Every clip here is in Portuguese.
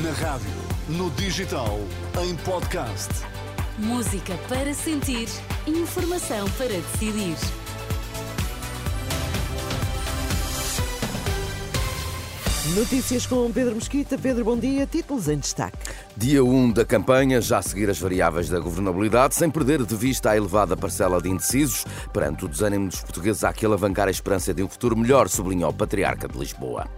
Na rádio, no digital, em podcast. Música para sentir, informação para decidir. Notícias com Pedro Mesquita. Pedro, bom dia. Títulos em destaque. Dia 1 da campanha, já a seguir as variáveis da governabilidade, sem perder de vista a elevada parcela de indecisos. Perante o desânimo dos portugueses, há que alavancar a esperança de um futuro melhor, sublinhou o Patriarca de Lisboa.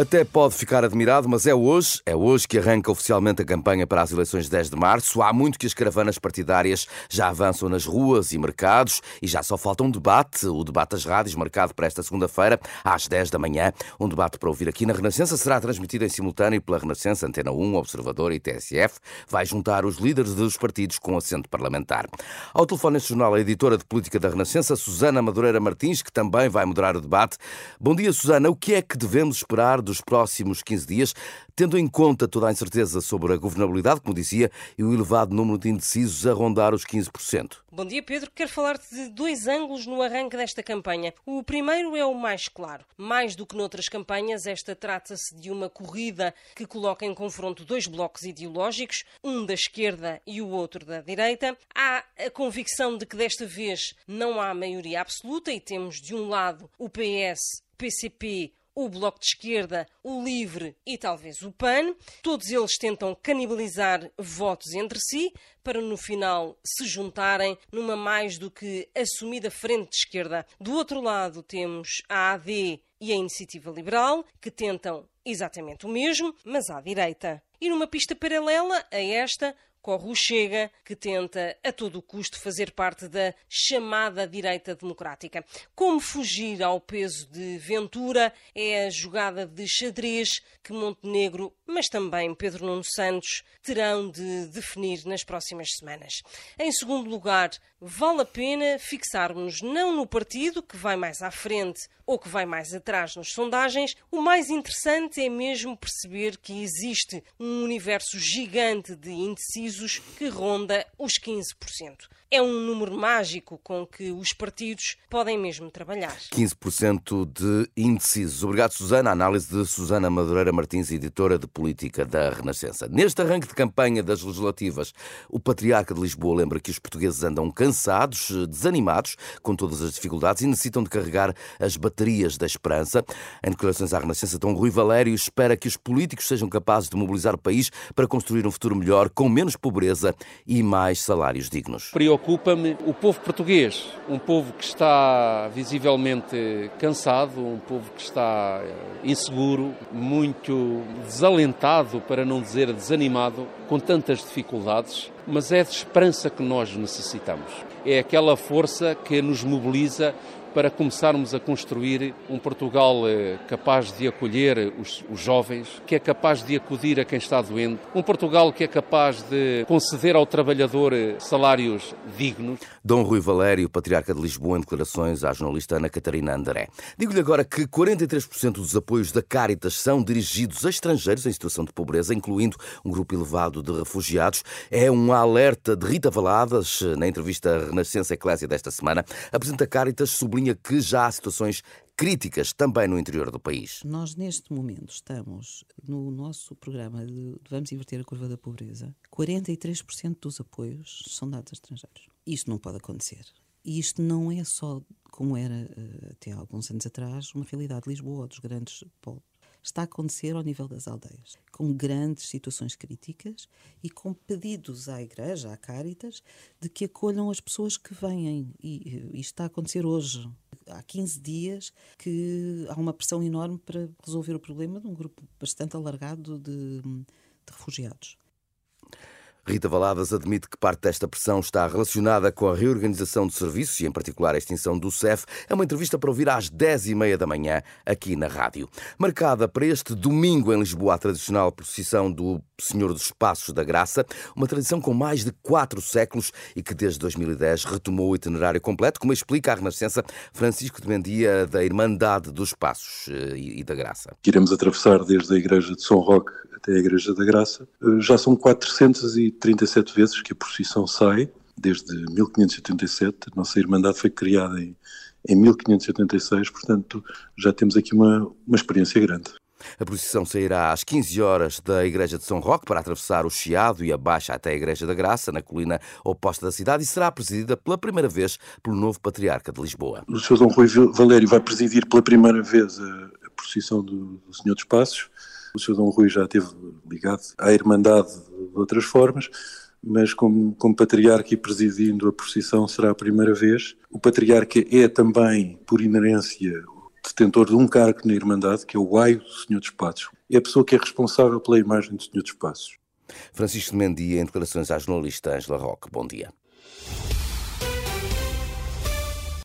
Até pode ficar admirado, mas é hoje, é hoje que arranca oficialmente a campanha para as eleições de 10 de março. Há muito que as caravanas partidárias já avançam nas ruas e mercados e já só falta um debate, o debate das rádios, marcado para esta segunda-feira, às 10 da manhã. Um debate para ouvir aqui na Renascença será transmitido em simultâneo pela Renascença, Antena 1, Observador e TSF. Vai juntar os líderes dos partidos com assento parlamentar. Ao telefone neste jornal, a editora de política da Renascença, Susana Madureira Martins, que também vai moderar o debate. Bom dia, Susana. O que é que devemos esperar dos próximos 15 dias, tendo em conta toda a incerteza sobre a governabilidade, como dizia, e o elevado número de indecisos a rondar os 15%. Bom dia, Pedro. Quero falar-te de dois ângulos no arranque desta campanha. O primeiro é o mais claro. Mais do que noutras campanhas, esta trata-se de uma corrida que coloca em confronto dois blocos ideológicos, um da esquerda e o outro da direita. Há a convicção de que desta vez não há maioria absoluta e temos de um lado o PS, PCP, o Bloco de Esquerda, o Livre e talvez o PAN. Todos eles tentam canibalizar votos entre si para no final se juntarem numa mais do que assumida frente de esquerda. Do outro lado temos a AD e a Iniciativa Liberal, que tentam exatamente o mesmo, mas à direita. E numa pista paralela a esta, corre o Chega, que tenta a todo custo fazer parte da chamada direita democrática. Como fugir ao peso de Ventura é a jogada de xadrez que Montenegro, mas também Pedro Nuno Santos, terão de definir nas próximas semanas. Em segundo lugar, vale a pena fixarmos não no partido que vai mais à frente ou que vai mais atrás nas sondagens, o mais interessante é mesmo perceber que existe um universo gigante de indecisos que ronda os 15% é um número mágico com que os partidos podem mesmo trabalhar. 15% de indecisos. Obrigado, Susana. A análise de Susana Madureira Martins, editora de política da Renascença. Neste arranque de campanha das legislativas, o Patriarca de Lisboa lembra que os portugueses andam cansados, desanimados com todas as dificuldades e necessitam de carregar as baterias da esperança. Em declarações à Renascença, Dom Rui Valério espera que os políticos sejam capazes de mobilizar o país para construir um futuro melhor, com menos pobreza e mais salários dignos preocupa-me o povo português, um povo que está visivelmente cansado, um povo que está eh, inseguro, muito desalentado, para não dizer desanimado, com tantas dificuldades, mas é de esperança que nós necessitamos. É aquela força que nos mobiliza para começarmos a construir um Portugal eh, capaz de acolher os, os, jovens, que é capaz de acudir a quem está doente, um Portugal que é capaz de conceder ao trabalhador eh, salários dignos. Dom Rui Valério, patriarca de Lisboa, em declarações à jornalista Ana Catarina André. Digo-lhe agora que 43% dos apoios da Caritas são dirigidos a estrangeiros em situação de pobreza, incluindo um grupo elevado de refugiados. É um alerta de Rita Valadas, na entrevista à Renascença Eclésia desta semana. Apresenta Caritas sublinha que já há situações críticas também no interior do país. Nós, neste momento, estamos no nosso programa de Vamos Inverter a Curva da Pobreza. 43% dos apoios são dados a estrangeiros. Isto não pode acontecer. E isto não é só, como era uh, até alguns anos atrás, uma realidade de Lisboa dos grandes está a acontecer ao nível das aldeias, com grandes situações críticas e com pedidos à Igreja, à Caritas, de que acolham as pessoas que vêm. E isto está a acontecer hoje. Há 15 dias que há uma pressão enorme para resolver o problema de um grupo bastante alargado de, de refugiados. Rita Valadas admite que parte desta pressão está relacionada com a reorganização de serviços e, em particular, a extinção do CEF. É uma entrevista para ouvir às 10h30 da manhã, aqui na rádio. Marcada para este domingo em Lisboa a tradicional procissão do Senhor dos Passos da Graça, uma tradição com mais de quatro séculos e que desde 2010 retomou o itinerário completo, como explica a Renascença Francisco de Mendia da Irmandade dos Passos eh, e da Graça. Iremos atravessar desde a Igreja de São Roque até a Igreja da Graça. Eh, já são 437 vezes que a procissão sai, desde 1587. A nossa Irmandade foi criada em em 1586, portanto já temos aqui uma, uma experiência grande. A procissão sairá às 15 horas da Igreja de São Roque para atravessar o Chiado e a Baixa até a Igreja da Graça, na colina oposta da cidade, e será presidida pela primeira vez pelo novo Patriarca de Lisboa. O Sr. Dom Rui Valério vai presidir pela primeira vez a, a procissão do, do Senhor dos Passos. O Sr. Dom Rui já esteve ligado à Irmandade de outras formas, mas como, como patriarca e presidindo a procissão será a primeira vez. O patriarca é também, por inerência, detentor de um cargo na Irmandade, que é o aio do Senhor dos Passos. É a pessoa que é responsável pela imagem do Senhor dos Passos. Francisco Mendia, em declarações à jornalista Angela Roque. Bom dia.